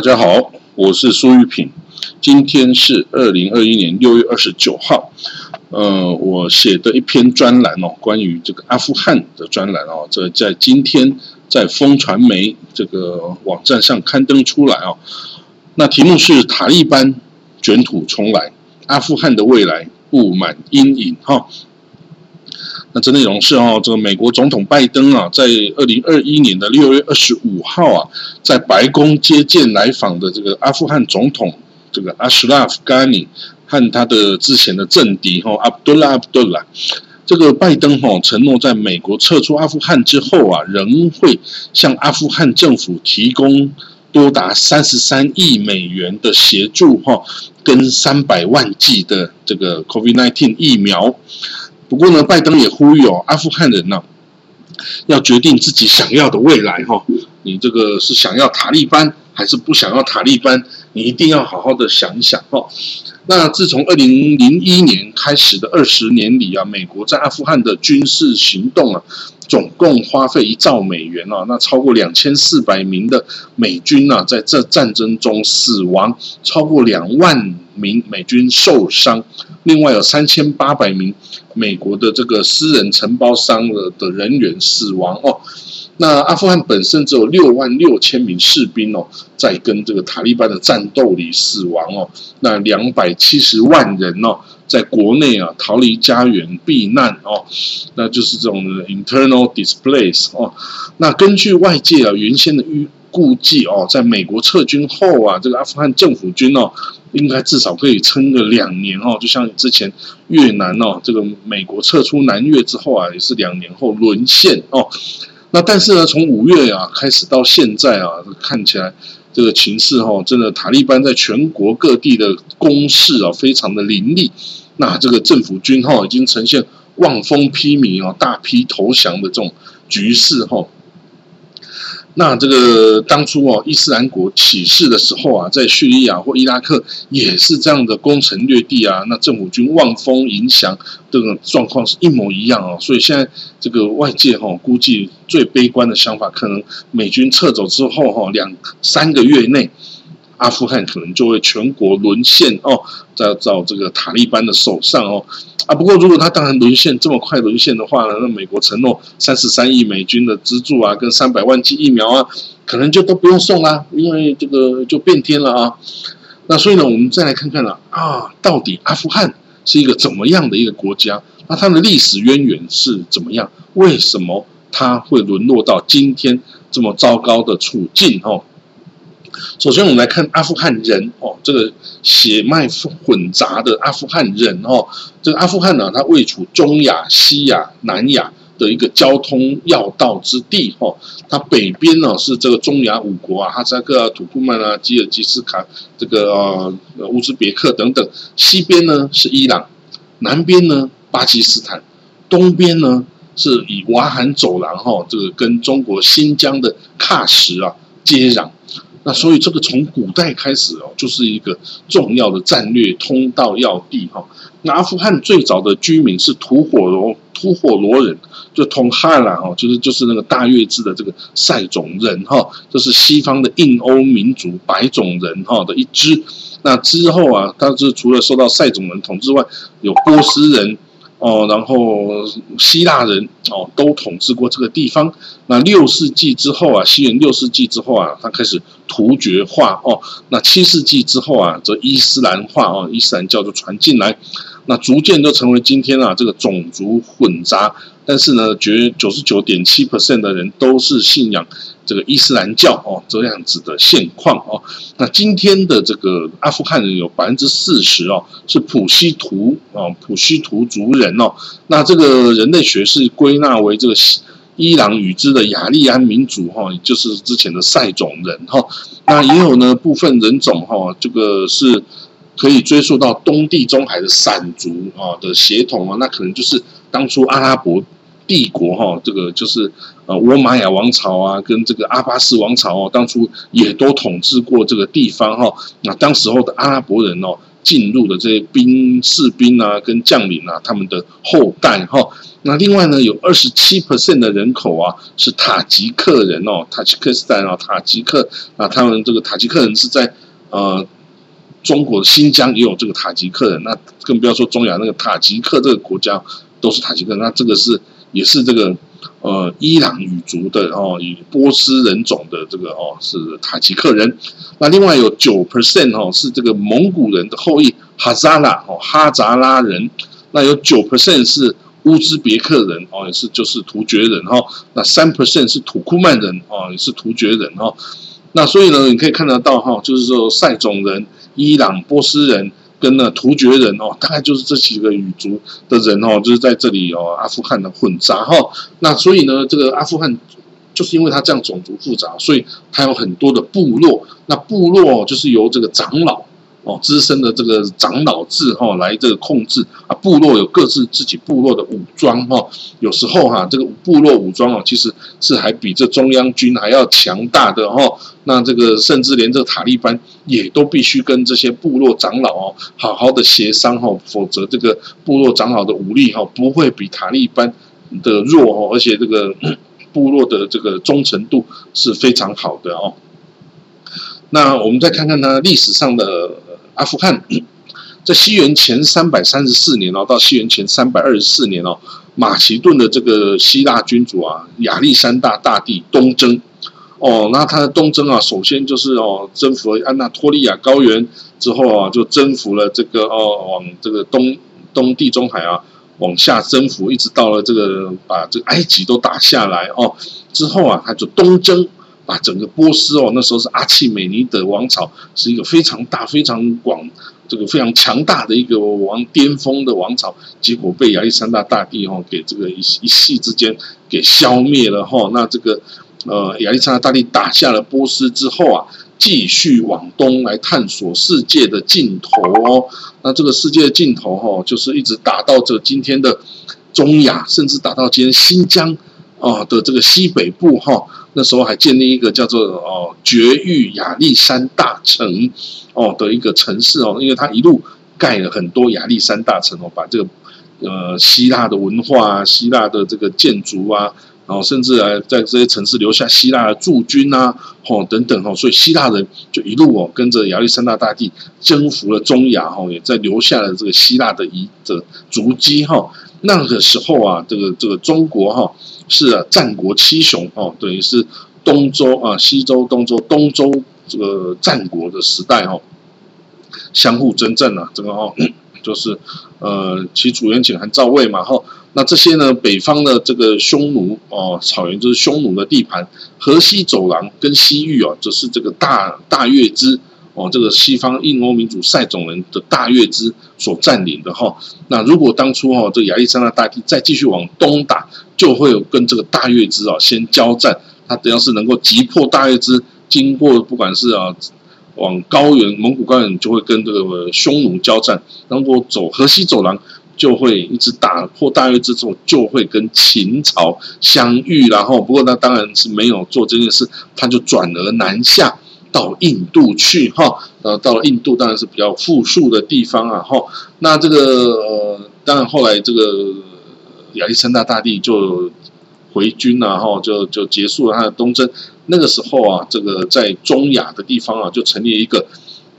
大家好，我是苏玉品。今天是二零二一年六月二十九号。呃，我写的一篇专栏哦，关于这个阿富汗的专栏哦，这在今天在风传媒这个网站上刊登出来哦。那题目是塔利班卷土重来，阿富汗的未来布满阴影哈。那这内容是哦，这个美国总统拜登啊，在二零二一年的六月二十五号啊，在白宫接见来访的这个阿富汗总统这个阿什拉夫·甘尼和他的之前的政敌哈阿卜杜拉·阿卜杜拉，这个拜登哈承诺在美国撤出阿富汗之后啊，仍会向阿富汗政府提供多达三十三亿美元的协助哈，跟三百万剂的这个 COVID-19 疫苗。不过呢，拜登也呼吁哦，阿富汗人呢，要决定自己想要的未来哈。你这个是想要塔利班，还是不想要塔利班？你一定要好好的想一想哈。那自从二零零一年开始的二十年里啊，美国在阿富汗的军事行动啊，总共花费一兆美元啊，那超过两千四百名的美军啊，在这战争中死亡，超过两万名美军受伤。另外有三千八百名美国的这个私人承包商的的人员死亡哦，那阿富汗本身只有六万六千名士兵哦，在跟这个塔利班的战斗里死亡哦，那两百七十万人哦，在国内啊逃离家园避难哦，那就是这种 internal displace 哦，那根据外界啊原先的预估计哦，在美国撤军后啊，这个阿富汗政府军哦。应该至少可以撑个两年哦，就像之前越南哦，这个美国撤出南越之后啊，也是两年后沦陷哦。那但是呢，从五月啊开始到现在啊，看起来这个情势哈，真的塔利班在全国各地的攻势啊，非常的凌厉。那这个政府军哈，已经呈现望风披靡啊，大批投降的这种局势哈。那这个当初哦，伊斯兰国起事的时候啊，在叙利亚或伊拉克也是这样的攻城略地啊，那政府军望风迎降，这个状况是一模一样哦。所以现在这个外界哈，估计最悲观的想法，可能美军撤走之后哈，两三个月内，阿富汗可能就会全国沦陷哦，在到这个塔利班的手上哦。啊，不过如果他当然沦陷这么快沦陷的话呢，那美国承诺三十三亿美金的资助啊，跟三百万剂疫苗啊，可能就都不用送啦，因为这个就变天了啊。那所以呢，我们再来看看呢，啊，到底阿富汗是一个怎么样的一个国家？那它的历史渊源是怎么样？为什么它会沦落到今天这么糟糕的处境？哦？首先，我们来看阿富汗人哦，这个血脉混杂的阿富汗人哦，这个阿富汗呢，它位处中亚、西亚、南亚的一个交通要道之地哦。它北边呢是这个中亚五国啊，哈萨克啊、土库曼啊、吉尔吉斯卡、这个呃乌兹别克等等；西边呢是伊朗，南边呢巴基斯坦，东边呢是以瓦罕走廊哈，这个跟中国新疆的喀什啊接壤。那所以这个从古代开始哦，就是一个重要的战略通道要地哈。那阿富汗最早的居民是吐火罗吐火罗人，就通哈兰哦，就是就是那个大月支的这个塞种人哈，这是西方的印欧民族白种人哈的一支。那之后啊，他是除了受到塞种人统治外，有波斯人。哦，然后希腊人哦都统治过这个地方。那六世纪之后啊，西元六世纪之后啊，他开始突厥化哦。那七世纪之后啊，则伊斯兰化哦，伊斯兰教就传进来。那逐渐就成为今天啊这个种族混杂，但是呢，绝九十九点七 percent 的人都是信仰这个伊斯兰教哦这样子的现况哦。那今天的这个阿富汗人有百分之四十哦是普希图哦普希图族人哦。那这个人类学是归纳为这个伊朗语支的雅利安民族哈，就是之前的塞种人哈。那也有呢部分人种哈，这个是。可以追溯到东地中海的散族啊的血统啊，那可能就是当初阿拉伯帝国哈，这个就是呃乌玛雅王朝啊，跟这个阿巴斯王朝哦，当初也都统治过这个地方哈。那当时候的阿拉伯人哦，进入的这些兵士兵啊，跟将领啊，他们的后代哈。那另外呢，有二十七 percent 的人口啊是塔吉克人哦，塔吉克斯坦啊，塔吉克啊，他们这个塔吉克人是在呃中国新疆也有这个塔吉克人，那更不要说中亚那个塔吉克这个国家都是塔吉克，那这个是也是这个呃伊朗语族的哦，以波斯人种的这个哦是塔吉克人。那另外有九 percent 哦是这个蒙古人的后裔哈扎拉哦哈扎拉人，那有九 percent 是。乌兹别克人哦，也是就是突厥人哈。那三 percent 是土库曼人哦，也是突厥人哈。那所以呢，你可以看得到哈，就是说塞种人、伊朗、波斯人跟那突厥人哦，大概就是这几个语族的人哦，就是在这里哦，阿富汗的混杂哈。那所以呢，这个阿富汗就是因为它这样种族复杂，所以它有很多的部落。那部落就是由这个长老。哦，资深的这个长老制哈，来这个控制啊，部落有各自自己部落的武装哈，有时候哈，这个部落武装哦，其实是还比这中央军还要强大的哈。那这个甚至连这个塔利班也都必须跟这些部落长老哦，好好的协商哈，否则这个部落长老的武力哈，不会比塔利班的弱哦，而且这个部落的这个忠诚度是非常好的哦。那我们再看看呢，历史上的。阿富汗 在西元前三百三十四年哦，到西元前三百二十四年哦，马其顿的这个希腊君主啊，亚历山大大帝东征哦，那他的东征啊，首先就是哦，征服了安纳托利亚高原之后啊，就征服了这个哦，往这个东东地中海啊，往下征服，一直到了这个把这个埃及都打下来哦，之后啊，他就东征。啊，整个波斯哦，那时候是阿契美尼德王朝，是一个非常大、非常广、这个非常强大的一个王巅峰的王朝，结果被亚历山大大帝哦给这个一一夕之间给消灭了哈。那这个呃，亚历山大大帝打下了波斯之后啊，继续往东来探索世界的尽头哦。那这个世界的尽头哈，就是一直打到这今天的中亚，甚至打到今天新疆啊的这个西北部哈。那时候还建立一个叫做哦绝域亚历山大城哦的一个城市哦，因为它一路盖了很多亚历山大城哦，把这个呃希腊的文化啊、希腊的这个建筑啊，然后甚至还在这些城市留下希腊的驻军啊，哦等等哦，所以希腊人就一路哦跟着亚历山大大帝征服了中亚哈，也在留下了这个希腊的遗的足迹哈。那个时候啊，这个这个中国哈。是啊战国七雄哦，等于是东周啊、西周、东周、东周这个战国的时代哦，相互征战啊，这个哦，就是呃，齐、楚、燕、秦、韩、赵、魏嘛哈。那这些呢，北方的这个匈奴哦，草原就是匈奴的地盘，河西走廊跟西域哦，就是这个大大月支。哦，这个西方印欧民族塞种人的大月支所占领的哈，那如果当初哈这亚历山大大帝再继续往东打，就会有跟这个大月支啊先交战，他只要是能够击破大月支，经过不管是啊往高原蒙古高原，就会跟这个匈奴交战，然后走河西走廊，就会一直打破大月支之后，就会跟秦朝相遇，然后不过那当然是没有做这件事，他就转而南下。到印度去哈，呃，到了印度当然是比较富庶的地方啊哈。那这个呃，当然后来这个亚历山大大帝就回军了哈，就就结束了他的东征。那个时候啊，这个在中亚的地方啊，就成立一个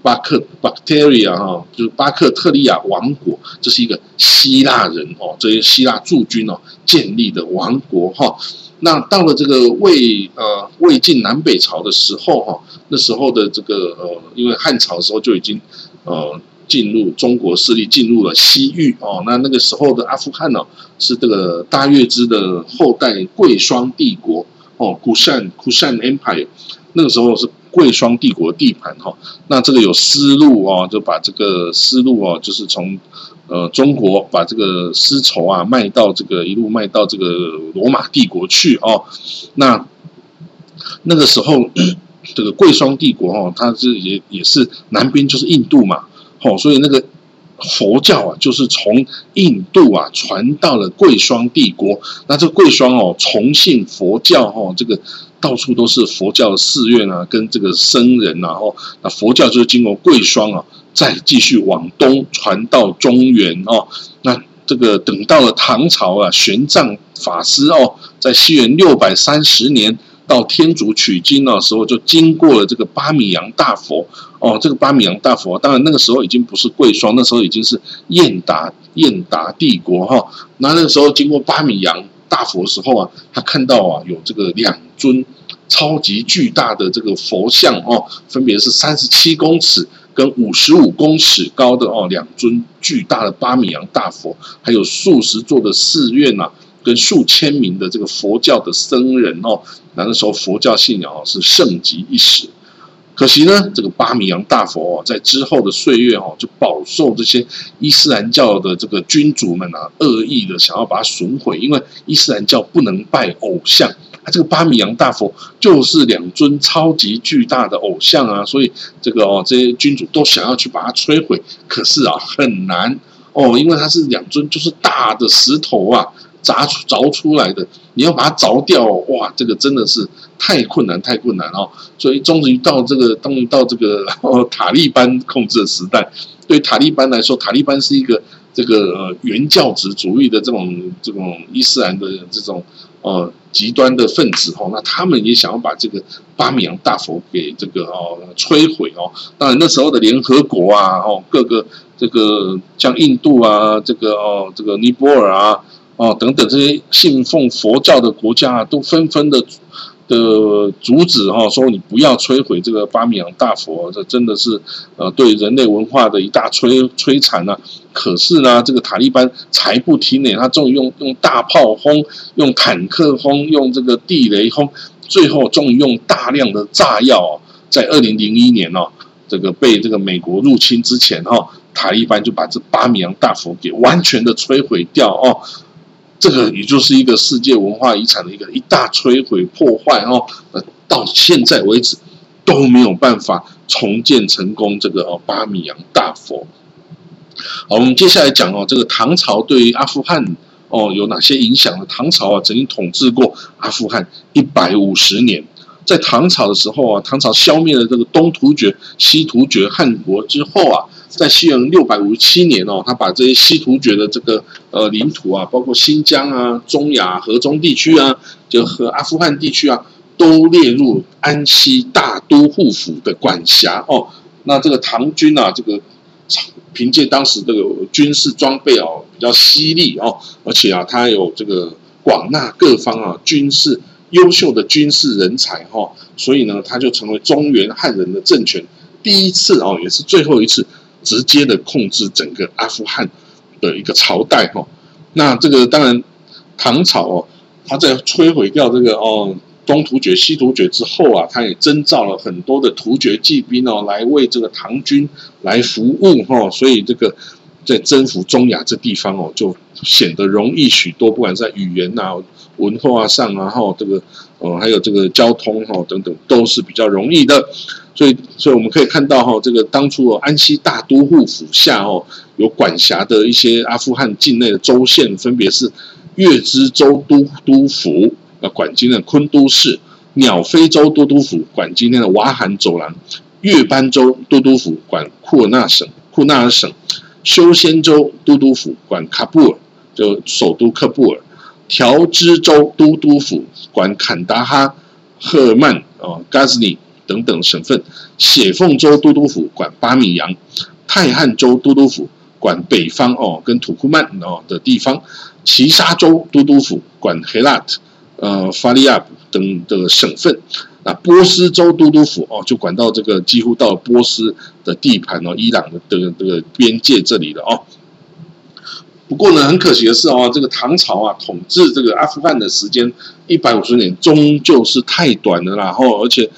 巴克 （Bacteria） 哈，就是巴克特利亚王国。这是一个希腊人哦，这些希腊驻军哦建立的王国哈。那到了这个魏呃魏晋南北朝的时候哈，那时候的这个呃，因为汉朝的时候就已经呃进入中国势力进入了西域哦，那那个时候的阿富汗呢是这个大月支的后代贵霜帝国哦，Kushan Kushan Empire，那个时候是贵霜帝国地盘哈，那这个有丝路哦，就把这个丝路哦，就是从。呃，中国把这个丝绸啊卖到这个一路卖到这个罗马帝国去哦。那那个时候，这个贵霜帝国哦，它是也也是南边就是印度嘛，哦，所以那个佛教啊，就是从印度啊传到了贵霜帝国。那这个贵霜哦，崇信佛教哦，这个到处都是佛教的寺院啊，跟这个僧人啊，哦，那佛教就是经过贵霜啊。再继续往东传到中原哦。那这个等到了唐朝啊，玄奘法师哦，在西元六百三十年到天竺取经的时候，就经过了这个巴米扬大佛哦。这个巴米扬大佛，当然那个时候已经不是贵霜，那时候已经是燕达燕达帝国哈。那那个时候经过巴米扬大佛时候啊，他看到啊有这个两尊超级巨大的这个佛像哦，分别是三十七公尺。跟五十五公尺高的哦，两尊巨大的巴米扬大佛，还有数十座的寺院呐，跟数千名的这个佛教的僧人哦，那个时候佛教信仰哦是盛极一时。可惜呢，这个巴米扬大佛哦，在之后的岁月哦，就饱受这些伊斯兰教的这个君主们啊恶意的想要把它损毁，因为伊斯兰教不能拜偶像。它这个巴米扬大佛就是两尊超级巨大的偶像啊，所以这个哦，这些君主都想要去把它摧毁，可是啊很难哦，因为它是两尊就是大的石头啊，凿出凿出来的，你要把它凿掉，哇，这个真的是太困难太困难哦，所以终于到这个终于到这个塔利班控制的时代，对塔利班来说，塔利班是一个这个原教旨主义的这种这种伊斯兰的这种。呃，极端的分子哦，那他们也想要把这个巴米扬大佛给这个哦摧毁哦。当然那时候的联合国啊，哦各个这个像印度啊，这个哦这个尼泊尔啊，哦等等这些信奉佛教的国家啊，都纷纷的。的阻止哈，说你不要摧毁这个巴米扬大佛，这真的是呃对人类文化的一大摧摧残呐。可是呢，这个塔利班才不听呢，他终于用用大炮轰，用坦克轰，用这个地雷轰，最后终于用大量的炸药，在二零零一年哦，这个被这个美国入侵之前哈，塔利班就把这巴米扬大佛给完全的摧毁掉哦。这个也就是一个世界文化遗产的一个一大摧毁破坏哦，呃，到现在为止都没有办法重建成功这个哦巴米扬大佛。好，我们接下来讲哦，这个唐朝对于阿富汗哦有哪些影响呢？唐朝啊曾经统治过阿富汗一百五十年，在唐朝的时候啊，唐朝消灭了这个东突厥、西突厥汗国之后啊。在西元六百五十七年哦，他把这些西突厥的这个呃领土啊，包括新疆啊、中亚、河中地区啊，就和阿富汗地区啊，都列入安西大都护府的管辖哦。那这个唐军啊，这个凭借当时这个军事装备哦比较犀利哦，而且啊，他有这个广纳各方啊军事优秀的军事人才哈，所以呢，他就成为中原汉人的政权第一次哦，也是最后一次。直接的控制整个阿富汗的一个朝代哈，那这个当然唐朝哦，他在摧毁掉这个哦东突厥、西突厥之后啊，他也征召了很多的突厥骑兵哦，来为这个唐军来服务哈，所以这个在征服中亚这地方哦，就显得容易许多，不管在语言啊、文化上啊，哈，这个哦还有这个交通哈等等，都是比较容易的。所以，所以我们可以看到哈，这个当初哦，安西大都护府下哦，有管辖的一些阿富汗境内的州县，分别是月支州都督府，呃，管今天的昆都市；鸟飞州都督府，管今天的瓦罕走廊；月班州都督府，管库尔纳省库纳尔省；修仙州都督府，管喀布尔，就首都喀布尔；条支州都督府，管坎达哈、赫尔曼、哦，嘎兹尼。等等省份，血凤州都督府管巴米扬，泰汉州都督府管北方哦，跟土库曼哦的地方，齐沙州都督府管黑拉特，呃，法利亚等的省份，那波斯州都督府哦，就管到这个几乎到波斯的地盘哦，伊朗的这个这个边界这里了哦。不过呢，很可惜的是哦，这个唐朝啊，统治这个阿富汗的时间一百五十年，终究是太短了，然后而且。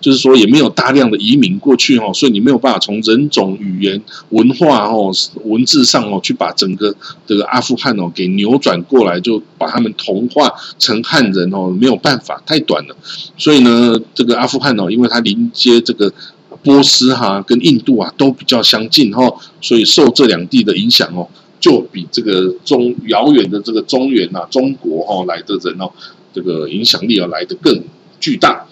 就是说，也没有大量的移民过去哦，所以你没有办法从人种、语言、文化哦、文字上哦，去把整个这个阿富汗哦给扭转过来，就把他们同化成汉人哦，没有办法，太短了。所以呢，这个阿富汗哦，因为它临接这个波斯哈跟印度啊都比较相近哈，所以受这两地的影响哦，就比这个中遥远的这个中原呐、中国哈来的人哦，这个影响力要来的更巨大。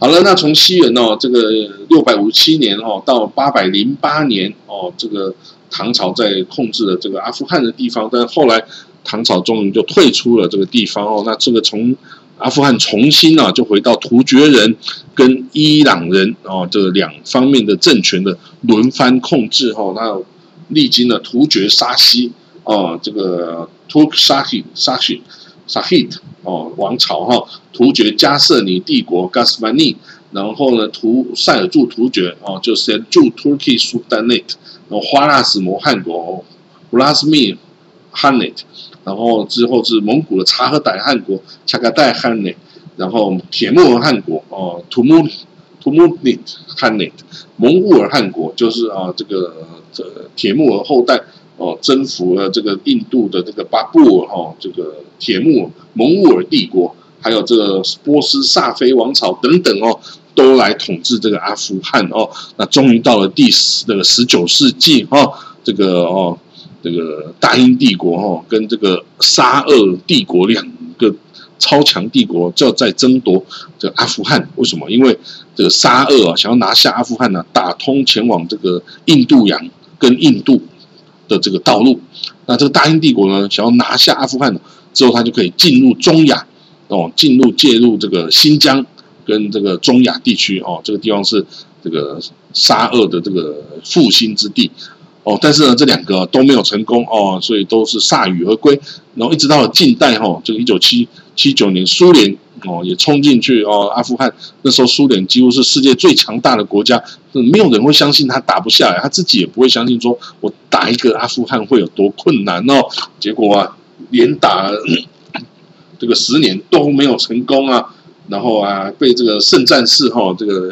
好了，那从西元哦，这个六百五十七年哦，到八百零八年哦，这个唐朝在控制了这个阿富汗的地方，但后来唐朝终于就退出了这个地方哦。那这个从阿富汗重新啊，就回到突厥人跟伊朗人哦，这两方面的政权的轮番控制哦。那历经了突厥沙西哦，这个 Turk Shahid Shahid Shahid 哦王朝哈，突厥加瑟尼帝国 Gasmani，然后呢，图塞尔柱突厥哦，就是驻 Turkey Sultanate，然后花剌子模汗国 v l a s m i Hanate。然后之后是蒙古的察合台汗国，恰噶代汗内，然后铁木尔汗国哦，土木土木尼汗内，蒙兀尔汗国就是啊这个这铁木尔后代哦，征服了这个印度的这个巴布尔哈，这个铁木蒙兀尔帝国，还有这个波斯萨菲王朝等等哦，都来统治这个阿富汗哦。那终于到了第十这个十九世纪哈，这个哦。这个大英帝国哈，跟这个沙俄帝国两个超强帝国就在争夺这个阿富汗。为什么？因为这个沙俄啊，想要拿下阿富汗呢，打通前往这个印度洋跟印度的这个道路。那这个大英帝国呢，想要拿下阿富汗之后，他就可以进入中亚哦，进入介入这个新疆跟这个中亚地区哦，这个地方是这个沙俄的这个复兴之地。哦，但是呢，这两个都没有成功哦，所以都是铩羽而归。然后一直到了近代哈，这个一九七七九年，苏联哦也冲进去哦，阿富汗那时候苏联几乎是世界最强大的国家，没有人会相信他打不下来，他自己也不会相信说我打一个阿富汗会有多困难哦。结果啊，连打这个十年都没有成功啊，然后啊被这个圣战士哈这个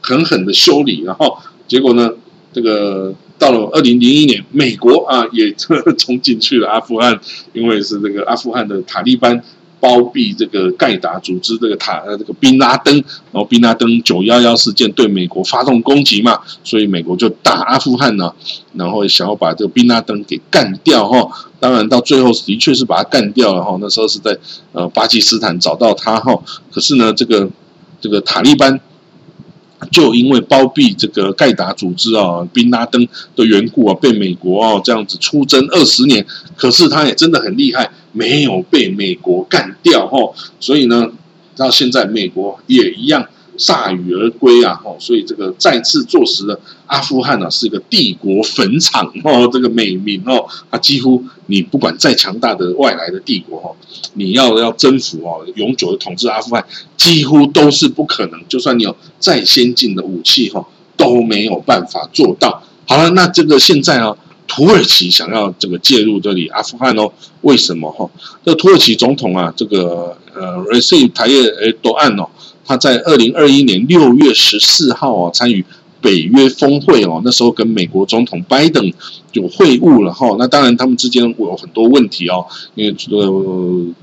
狠狠的修理，然后结果呢这个。到了二零零一年，美国啊也 冲进去了阿富汗，因为是这个阿富汗的塔利班包庇这个盖达组织，这个塔呃这个宾拉登，然后宾拉登九幺幺事件对美国发动攻击嘛，所以美国就打阿富汗呢，然后想要把这个宾拉登给干掉哈。当然到最后的确是把他干掉了哈，那时候是在呃巴基斯坦找到他哈，可是呢这个这个塔利班。就因为包庇这个盖达组织啊，宾拉登的缘故啊，被美国啊这样子出征二十年，可是他也真的很厉害，没有被美国干掉哈，所以呢，到现在美国也一样。铩羽而归啊！哦，所以这个再次坐实了阿富汗呢是一个帝国坟场哦，这个美名哦，啊几乎你不管再强大的外来的帝国哦，你要要征服哦，永久的统治阿富汗，几乎都是不可能。就算你有再先进的武器哈，都没有办法做到。好了，那这个现在啊，土耳其想要这个介入这里阿富汗哦，为什么哈？这土耳其总统啊，这个呃，Recep Tayyip Erdogan 哦。他在二零二一年六月十四号啊，参与北约峰会哦，那时候跟美国总统拜登有会晤了哈。那当然，他们之间有很多问题哦，因为这个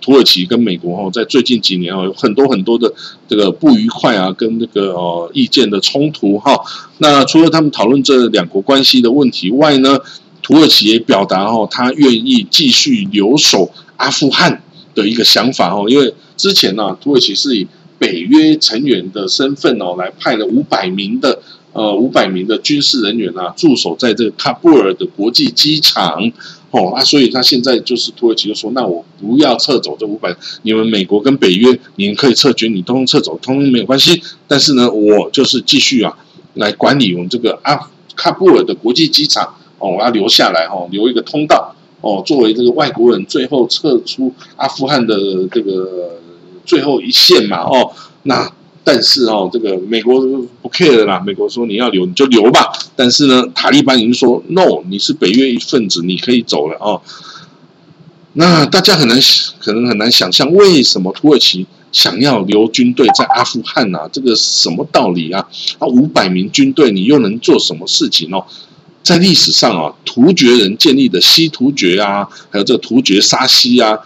土耳其跟美国哈，在最近几年哦，有很多很多的这个不愉快啊，跟这个哦意见的冲突哈。那除了他们讨论这两国关系的问题外呢，土耳其也表达哦，他愿意继续留守阿富汗的一个想法哦，因为之前呢，土耳其是以北约成员的身份哦，来派了五百名的呃五百名的军事人员啊，驻守在这个喀布尔的国际机场哦啊，所以他现在就是土耳其就说，那我不要撤走这五百，你们美国跟北约，你们可以撤军，你通通撤走，通通没有关系。但是呢，我就是继续啊，来管理我们这个阿喀布尔的国际机场哦，我要留下来哦，留一个通道哦，作为这个外国人最后撤出阿富汗的这个。最后一线嘛，哦，那但是哦，这个美国不 care 啦，美国说你要留你就留吧。但是呢，塔利班已经说 no，你是北约一份子，你可以走了哦。那大家很难可能很难想象，为什么土耳其想要留军队在阿富汗啊？这个什么道理啊？啊，五百名军队，你又能做什么事情哦？在历史上啊，突厥人建立的西突厥啊，还有这个突厥沙西啊。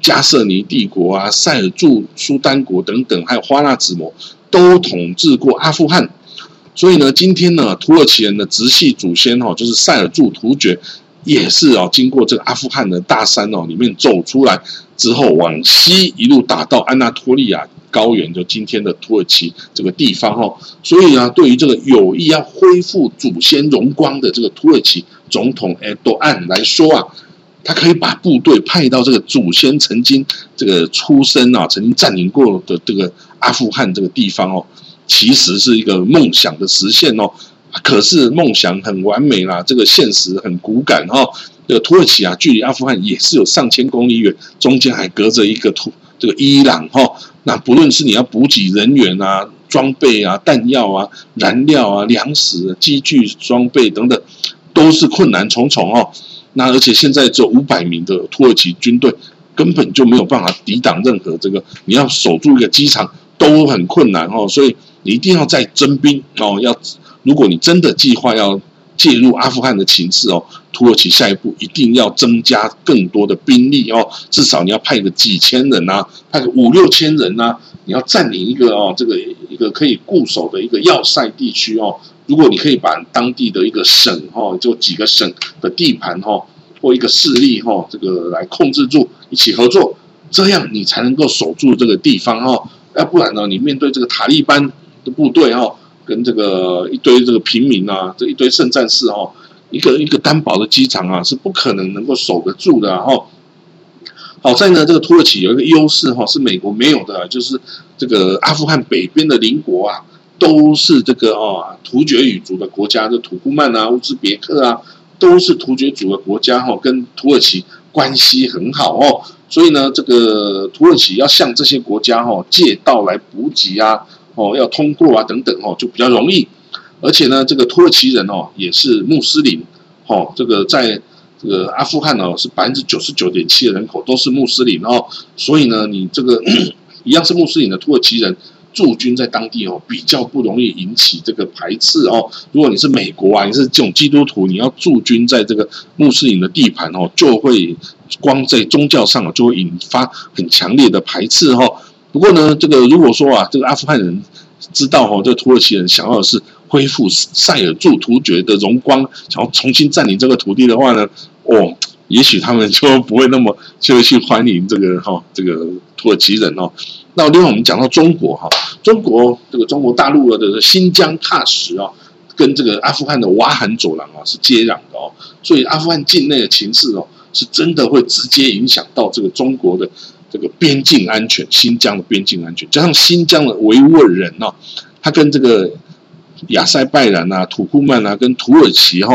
加瑟尼帝国啊，塞尔柱苏丹国等等，还有花剌子模都统治过阿富汗。所以呢，今天呢，土耳其人的直系祖先哈，就是塞尔柱突厥，也是啊，经过这个阿富汗的大山哦里面走出来之后，往西一路打到安纳托利亚高原，就今天的土耳其这个地方哦。所以啊，对于这个有意要恢复祖先荣光的这个土耳其总统埃多安来说啊，他可以把部队派到这个祖先曾经这个出生啊，曾经占领过的这个阿富汗这个地方哦，其实是一个梦想的实现哦。可是梦想很完美啦，这个现实很骨感哈。这个土耳其啊，距离阿富汗也是有上千公里远，中间还隔着一个土这个伊朗哈。那不论是你要补给人员啊、装备啊、弹药啊、燃料啊、粮食、机具装备等等，都是困难重重哦。那而且现在只有五百名的土耳其军队，根本就没有办法抵挡任何这个，你要守住一个机场都很困难哦。所以你一定要再征兵哦，要。如果你真的计划要介入阿富汗的情势哦，土耳其下一步一定要增加更多的兵力哦，至少你要派个几千人呐，派个五六千人呐，你要占领一个哦，这个一个可以固守的一个要塞地区哦。如果你可以把当地的一个省哈，就几个省的地盘哈，或一个势力哈，这个来控制住，一起合作，这样你才能够守住这个地方哦。要不然呢，你面对这个塔利班的部队哦。跟这个一堆这个平民啊，这一堆圣战士哦，一个一个单薄的机场啊，是不可能能够守得住的哈。好在呢，这个土耳其有一个优势哈，是美国没有的，就是这个阿富汗北边的邻国啊，都是这个哦突厥语族的国家，这土库曼啊、乌兹别克啊，都是突厥族的国家哈，跟土耳其关系很好哦。所以呢，这个土耳其要向这些国家哈借道来补给啊。哦，要通过啊，等等哦，就比较容易。而且呢，这个土耳其人哦，也是穆斯林，哦，这个在这个阿富汗哦，是百分之九十九点七的人口都是穆斯林哦。所以呢，你这个 一样是穆斯林的土耳其人驻军在当地哦，比较不容易引起这个排斥哦。如果你是美国啊，你是这种基督徒，你要驻军在这个穆斯林的地盘哦，就会光在宗教上就会引发很强烈的排斥哈。不过呢，这个如果说啊，这个阿富汗人知道哈，这个土耳其人想要的是恢复塞尔柱突厥的荣光，想要重新占领这个土地的话呢，哦，也许他们就不会那么就去欢迎这个哈这个土耳其人哦。那另外我们讲到中国哈，中国这个中国大陆的新疆喀什啊，跟这个阿富汗的瓦罕走廊啊是接壤的哦，所以阿富汗境内的情势哦，是真的会直接影响到这个中国的。这个边境安全，新疆的边境安全，加上新疆的维吾尔人哦，他跟这个亚塞拜然啊、土库曼啊，跟土耳其哈，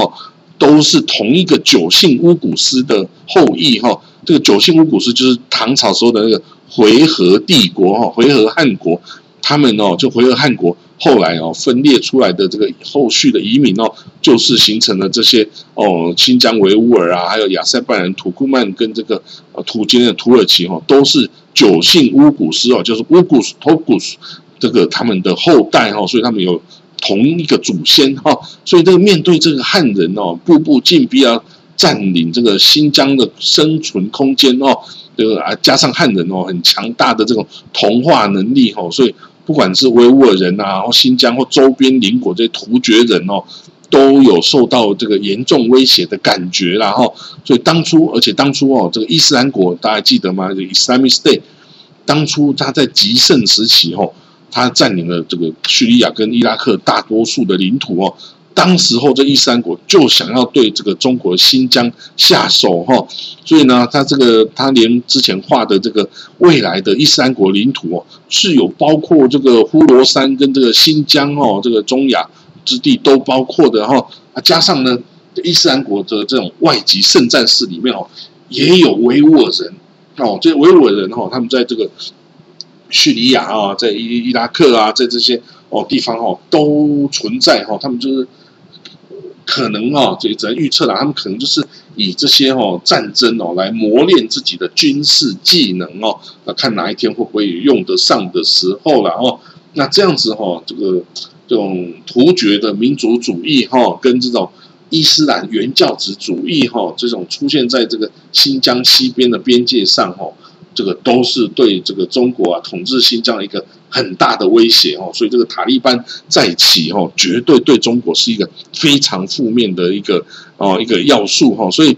都是同一个九姓乌古斯的后裔哈。这个九姓乌古斯就是唐朝时候的那个回纥帝国哈，回纥汗国，他们哦就回纥汗国。后来哦，分裂出来的这个后续的移民哦，就是形成了这些哦，新疆维吾尔啊，还有亚塞拜然、土库曼跟这个呃土坚的土耳其哦，都是九姓乌古斯哦，就是乌古斯、托古斯这个他们的后代哈，所以他们有同一个祖先哈，所以这个面对这个汉人哦，步步进逼啊，占领这个新疆的生存空间哦，这个啊加上汉人哦很强大的这种同化能力哈，所以。不管是维吾尔人啊，或新疆或周边邻国这些突厥人哦，都有受到这个严重威胁的感觉啦哈。所以当初，而且当初哦，这个伊斯兰国大家记得吗这？Islamic State 当初他在极盛时期哦，他占领了这个叙利亚跟伊拉克大多数的领土哦。当时候这伊斯兰国就想要对这个中国新疆下手哈，所以呢，他这个他连之前画的这个未来的伊斯兰国领土哦，是有包括这个呼罗珊跟这个新疆哦，这个中亚之地都包括的哈，啊，加上呢，伊斯兰国的这种外籍圣战士里面哦，也有维吾尔人哦，这维吾尔人哈，他们在这个叙利亚啊，在伊伊拉克啊，在这些哦地方哦都存在哈，他们就是。可能哦，这只能预测了，他们可能就是以这些哦战争哦来磨练自己的军事技能哦，那看哪一天会不会用得上的时候了哦。那这样子哈，这个这种突厥的民族主义哈，跟这种伊斯兰原教旨主义哈，这种出现在这个新疆西边的边界上哈。这个都是对这个中国啊统治新疆一个很大的威胁哦，所以这个塔利班再起哦，绝对对中国是一个非常负面的一个哦一个要素哈。所以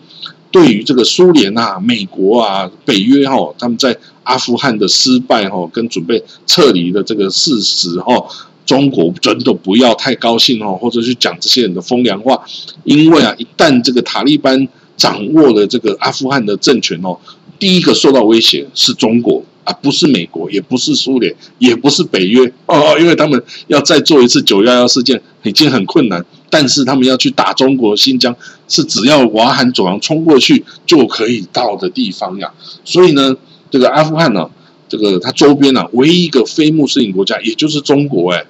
对于这个苏联啊、美国啊、北约哈，他们在阿富汗的失败哈，跟准备撤离的这个事实哈，中国真的不要太高兴哦，或者去讲这些人的风凉话，因为啊，一旦这个塔利班掌握了这个阿富汗的政权哦，第一个受到威胁是中国啊，不是美国，也不是苏联，也不是北约哦，因为他们要再做一次九幺幺事件已经很困难。但是他们要去打中国新疆，是只要瓦罕走廊冲过去就可以到的地方呀。所以呢，这个阿富汗呢，这个它周边呢，唯一一个非穆斯林国家也就是中国哎，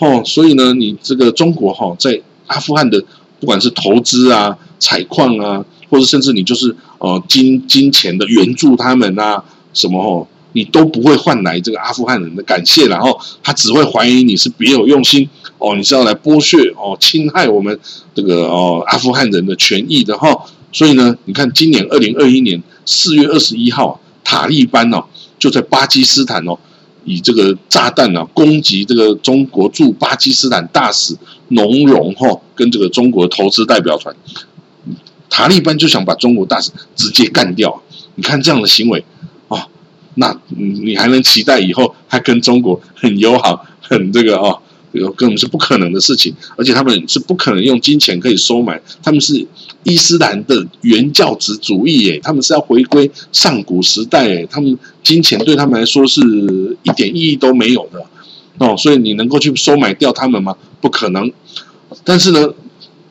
哦，所以呢，你这个中国哈，在阿富汗的不管是投资啊、采矿啊，或者甚至你就是呃金金钱的援助他们啊，什么哦，你都不会换来这个阿富汗人的感谢，然后他只会怀疑你是别有用心。哦，你是要来剥削哦，侵害我们这个哦阿富汗人的权益的哈，所以呢，你看今年二零二一年四月二十一号，塔利班哦就在巴基斯坦哦，以这个炸弹呢攻击这个中国驻巴基斯坦大使农荣哈，跟这个中国投资代表团，塔利班就想把中国大使直接干掉，你看这样的行为哦，那你还能期待以后还跟中国很友好，很这个哦？根本是不可能的事情，而且他们是不可能用金钱可以收买。他们是伊斯兰的原教旨主义，耶，他们是要回归上古时代，哎，他们金钱对他们来说是一点意义都没有的哦。所以你能够去收买掉他们吗？不可能。但是呢，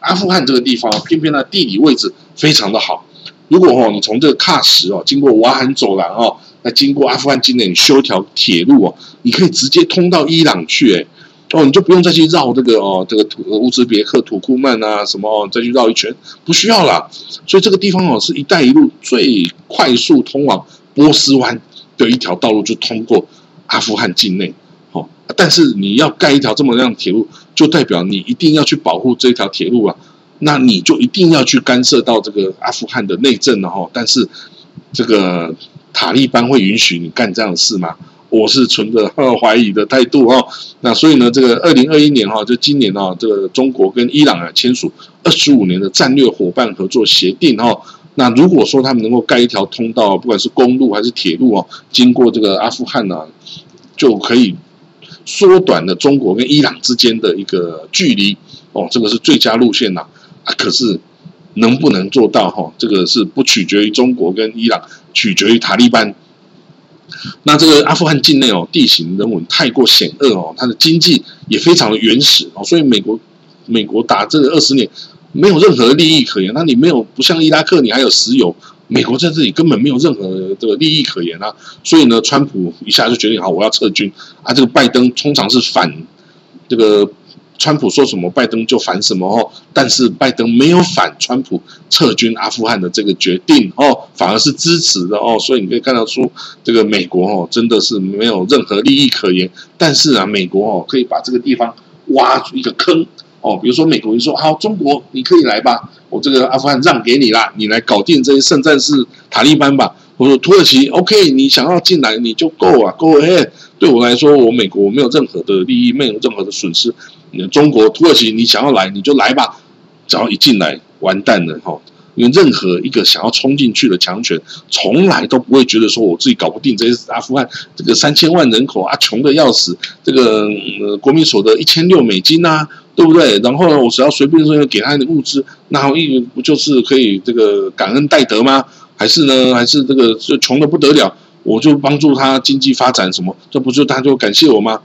阿富汗这个地方偏偏呢地理位置非常的好。如果哦你从这个喀什哦经过瓦罕走廊哦，那经过阿富汗境内你修条铁路哦，你可以直接通到伊朗去，哎。哦，你就不用再去绕这个哦，这个土乌兹别克土库曼啊，什么哦，再去绕一圈，不需要了。所以这个地方哦，是一带一路最快速通往波斯湾的一条道路，就通过阿富汗境内。哦，但是你要盖一条这么样铁路，就代表你一定要去保护这条铁路啊，那你就一定要去干涉到这个阿富汗的内政了哈。但是这个塔利班会允许你干这样的事吗？我是存着 怀疑的态度哈，那所以呢，这个二零二一年哈，就今年啊，这个中国跟伊朗啊签署二十五年的战略伙伴合作协定哈，那如果说他们能够盖一条通道，不管是公路还是铁路哦，经过这个阿富汗呢，就可以缩短了中国跟伊朗之间的一个距离哦，这个是最佳路线呐，可是能不能做到哈，这个是不取决于中国跟伊朗，取决于塔利班。那这个阿富汗境内哦，地形人文太过险恶哦，它的经济也非常的原始哦，所以美国美国打这个二十年没有任何利益可言。那你没有不像伊拉克，你还有石油，美国在这里根本没有任何这个利益可言啊。所以呢，川普一下就决定好，我要撤军啊。这个拜登通常是反这个。川普说什么，拜登就反什么哦。但是拜登没有反川普撤军阿富汗的这个决定哦，反而是支持的哦。所以你可以看到出这个美国哦，真的是没有任何利益可言。但是啊，美国哦，可以把这个地方挖出一个坑哦。比如说美国，人说好，中国你可以来吧，我这个阿富汗让给你啦，你来搞定这些圣战士塔利班吧。我说土耳其，OK，你想要进来你就够啊，Go ahead。对我来说，我美国我没有任何的利益，没有任何的损失。中国、土耳其，你想要来你就来吧，只要一进来完蛋了哈！因为任何一个想要冲进去的强权，从来都不会觉得说我自己搞不定这些阿富汗这个三千万人口啊，穷的要死，这个国民所得一千六美金呐，对不对？然后呢，我只要随便说给他的物资，那一不就是可以这个感恩戴德吗？还是呢？还是这个就穷的不得了？我就帮助他经济发展什么？这不就他就感谢我吗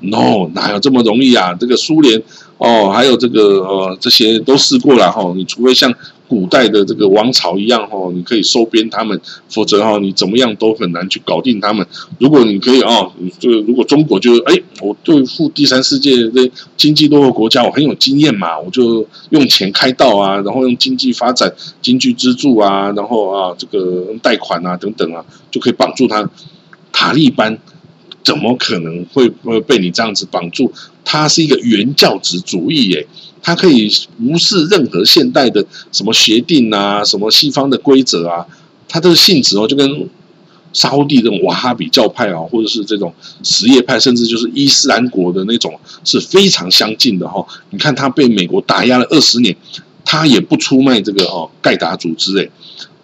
？no，哪有这么容易啊？这个苏联哦，还有这个呃，这些都试过了哈。你除非像古代的这个王朝一样哈，你可以收编他们，否则哈，你怎么样都很难去搞定他们。如果你可以哦，这个如果中国就哎，我对付第三世界的经济落后国家，我很有经验嘛，我就用钱开道啊，然后用经济发展、经济资助啊，然后啊，这个贷款啊等等啊，就可以绑住他。塔利班。怎么可能会会被你这样子绑住？他是一个原教旨主义耶，他可以无视任何现代的什么协定啊，什么西方的规则啊，他这个性质哦，就跟沙地这种瓦哈比教派啊，或者是这种什叶派，甚至就是伊斯兰国的那种是非常相近的哈。你看他被美国打压了二十年，他也不出卖这个哦盖达组织诶，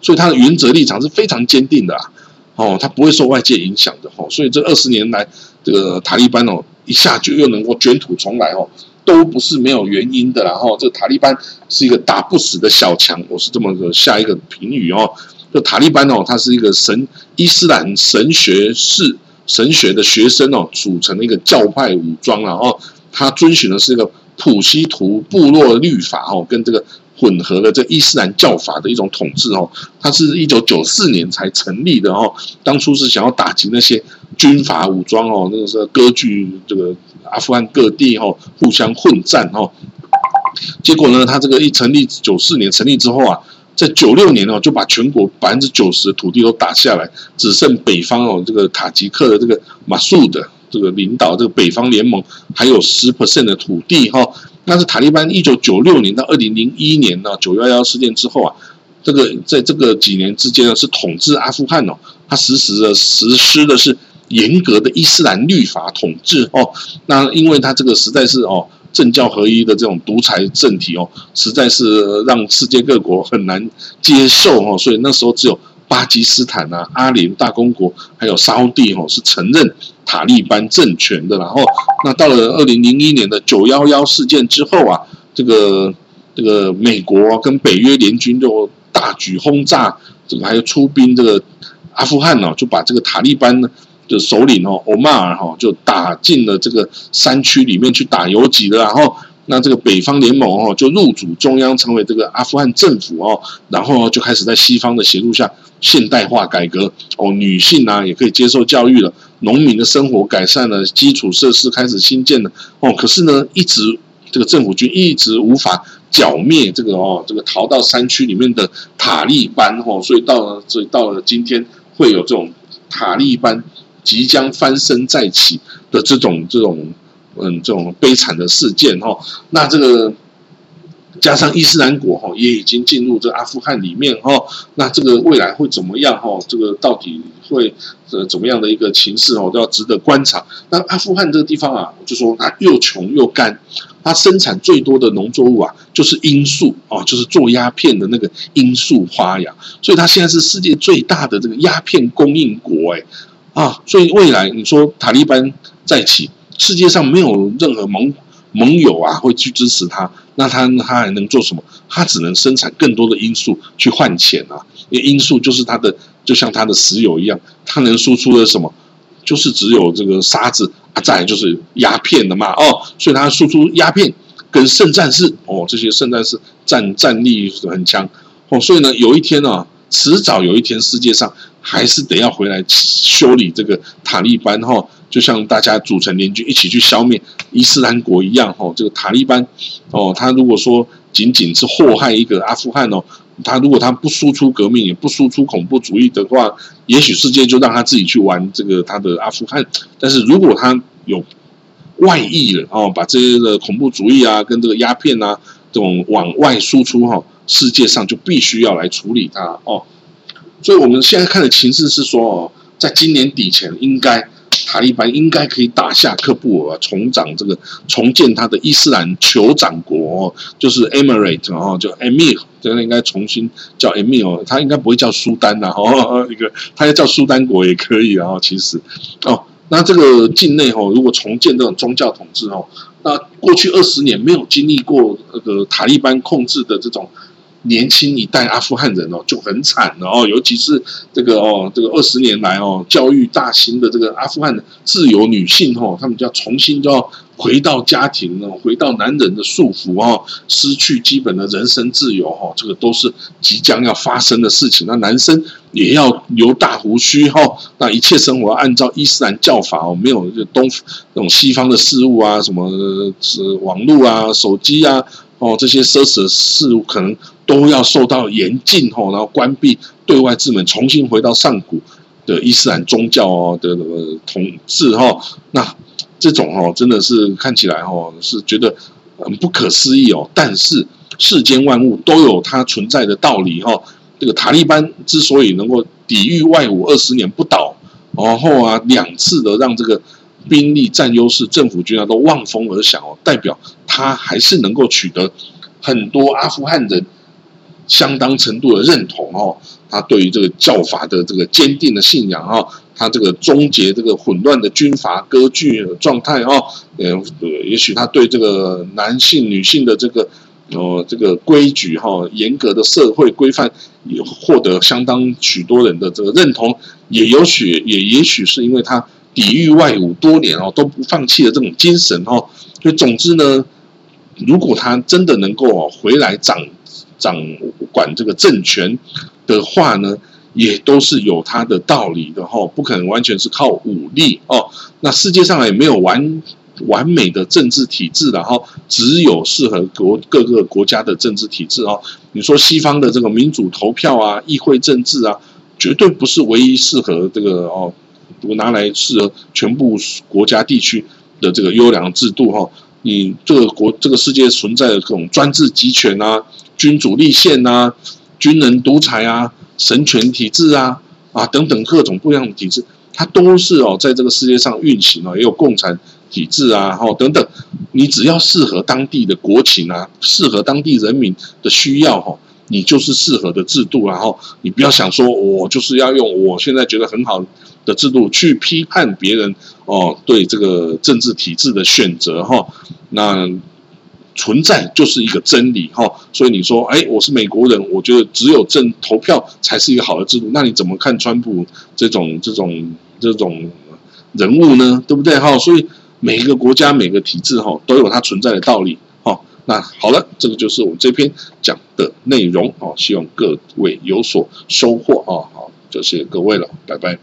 所以他的原则立场是非常坚定的啊，哦，他不会受外界影响的哦，所以这二十年来，这个塔利班哦一下就又能够卷土重来哦，都不是没有原因的，然后这个塔利班是一个打不死的小强，我是这么个下一个评语哦，就塔利班哦，它是一个神伊斯兰神学士神学的学生哦组成的一个教派武装，然后他遵循的是一个。普希图部落律法哦，跟这个混合了这伊斯兰教法的一种统治哦，它是一九九四年才成立的哦。当初是想要打击那些军阀武装哦，那个时候割据这个阿富汗各地哦，互相混战哦。结果呢，他这个一成立九四年成立之后啊，在九六年哦，就把全国百分之九十的土地都打下来，只剩北方哦，这个塔吉克的这个马苏的。这个领导这个北方联盟还有十 percent 的土地哈，那是塔利班一九九六年到二零零一年呢九幺幺事件之后啊，这个在这个几年之间呢是统治阿富汗哦，他实施的实施的是严格的伊斯兰律法统治哦，那因为他这个实在是哦政教合一的这种独裁政体哦，实在是让世界各国很难接受哦，所以那时候只有。巴基斯坦啊，阿联大公国，还有沙地哦，是承认塔利班政权的。然后，那到了二零零一年的九幺幺事件之后啊，这个这个美国跟北约联军就大举轰炸，这个还有出兵这个阿富汗呢，就把这个塔利班的首领哦，欧马尔哈就打进了这个山区里面去打游击的，然后。那这个北方联盟哦，就入主中央，成为这个阿富汗政府哦，然后就开始在西方的协助下现代化改革哦，女性啊也可以接受教育了，农民的生活改善了，基础设施开始新建了哦。可是呢，一直这个政府军一直无法剿灭这个哦，这个逃到山区里面的塔利班哦，所以到了所以到了今天会有这种塔利班即将翻身再起的这种这种。嗯，这种悲惨的事件哈，那这个加上伊斯兰国哈，也已经进入这阿富汗里面哈，那这个未来会怎么样哈？这个到底会呃怎么样的一个情势哦，都要值得观察。那阿富汗这个地方啊，我就说它又穷又干，它生产最多的农作物啊，就是罂粟哦，就是做鸦片的那个罂粟花呀，所以它现在是世界最大的这个鸦片供应国哎啊，所以未来你说塔利班再起。世界上没有任何盟盟友啊会去支持他，那他他还能做什么？他只能生产更多的因素去换钱啊，因因素就是他的，就像他的石油一样，他能输出的什么？就是只有这个沙子啊，再来就是鸦片的嘛哦，所以他输出鸦片跟圣战士哦，这些圣战士战战力很强哦，所以呢，有一天呢，迟早有一天，世界上还是得要回来修理这个塔利班哈。就像大家组成联军一起去消灭伊斯兰国一样，哦，这个塔利班，哦，他如果说仅仅是祸害一个阿富汗哦，他如果他不输出革命，也不输出恐怖主义的话，也许世界就让他自己去玩这个他的阿富汗。但是如果他有外溢了哦，把这些的恐怖主义啊，跟这个鸦片啊这种往外输出哈，世界上就必须要来处理它哦。所以我们现在看的情势是说哦，在今年底前应该。塔利班应该可以打下克布尔，重掌这个，重建他的伊斯兰酋长国，就是 Emirate 哦，就 Emir，这个应该重新叫 Emir，他应该不会叫苏丹呐，哦，一个他要叫苏丹国也可以啊，其实，哦，那这个境内哦，如果重建这种宗教统治哦，那过去二十年没有经历过那个塔利班控制的这种。年轻一代阿富汗人哦就很惨了哦，尤其是这个哦，这个二十年来哦，教育大兴的这个阿富汗的自由女性哦，他们就要重新就要回到家庭哦，回到男人的束缚哦，失去基本的人身自由哈，这个都是即将要发生的事情。那男生也要留大胡须哈，那一切生活按照伊斯兰教法哦，没有就东那种西方的事物啊，什么是网络啊、手机啊。哦，这些奢侈的事物可能都要受到严禁哦，然后关闭对外之门，重新回到上古的伊斯兰宗教哦的统治哈。那这种哦，真的是看起来哦，是觉得很不可思议哦。但是世间万物都有它存在的道理哈。这个塔利班之所以能够抵御外侮二十年不倒，然后啊两次的让这个。兵力占优势，政府军啊都望风而降哦，代表他还是能够取得很多阿富汗人相当程度的认同哦，他对于这个教法的这个坚定的信仰哦，他这个终结这个混乱的军阀割据状态哦，呃，也许他对这个男性女性的这个呃这个规矩哈，严格的社会规范也获得相当许多人的这个认同，也有许也也许是因为他抵御外侮多年哦都不放弃的这种精神哦，所以总之呢。如果他真的能够回来掌掌管这个政权的话呢，也都是有他的道理的哈，不可能完全是靠武力哦。那世界上也没有完完美的政治体制的哈，只有适合国各个国家的政治体制哦。你说西方的这个民主投票啊、议会政治啊，绝对不是唯一适合这个哦，我拿来适合全部国家地区的这个优良制度哈。你这个国这个世界存在的各种专制集权啊、君主立宪啊、军人独裁啊、神权体制啊啊等等各种不一样的体制，它都是哦在这个世界上运行哦，也有共产体制啊，哦等等，你只要适合当地的国情啊，适合当地人民的需要哈。你就是适合的制度，然后你不要想说，我就是要用我现在觉得很好的制度去批判别人哦，对这个政治体制的选择哈，那存在就是一个真理哈。所以你说，哎，我是美国人，我觉得只有政投票才是一个好的制度，那你怎么看川普这种这种这种人物呢？对不对哈？所以每一个国家每个体制哈都有它存在的道理。那好了，这个就是我们这篇讲的内容哦，希望各位有所收获啊。好，就谢谢各位了，拜拜。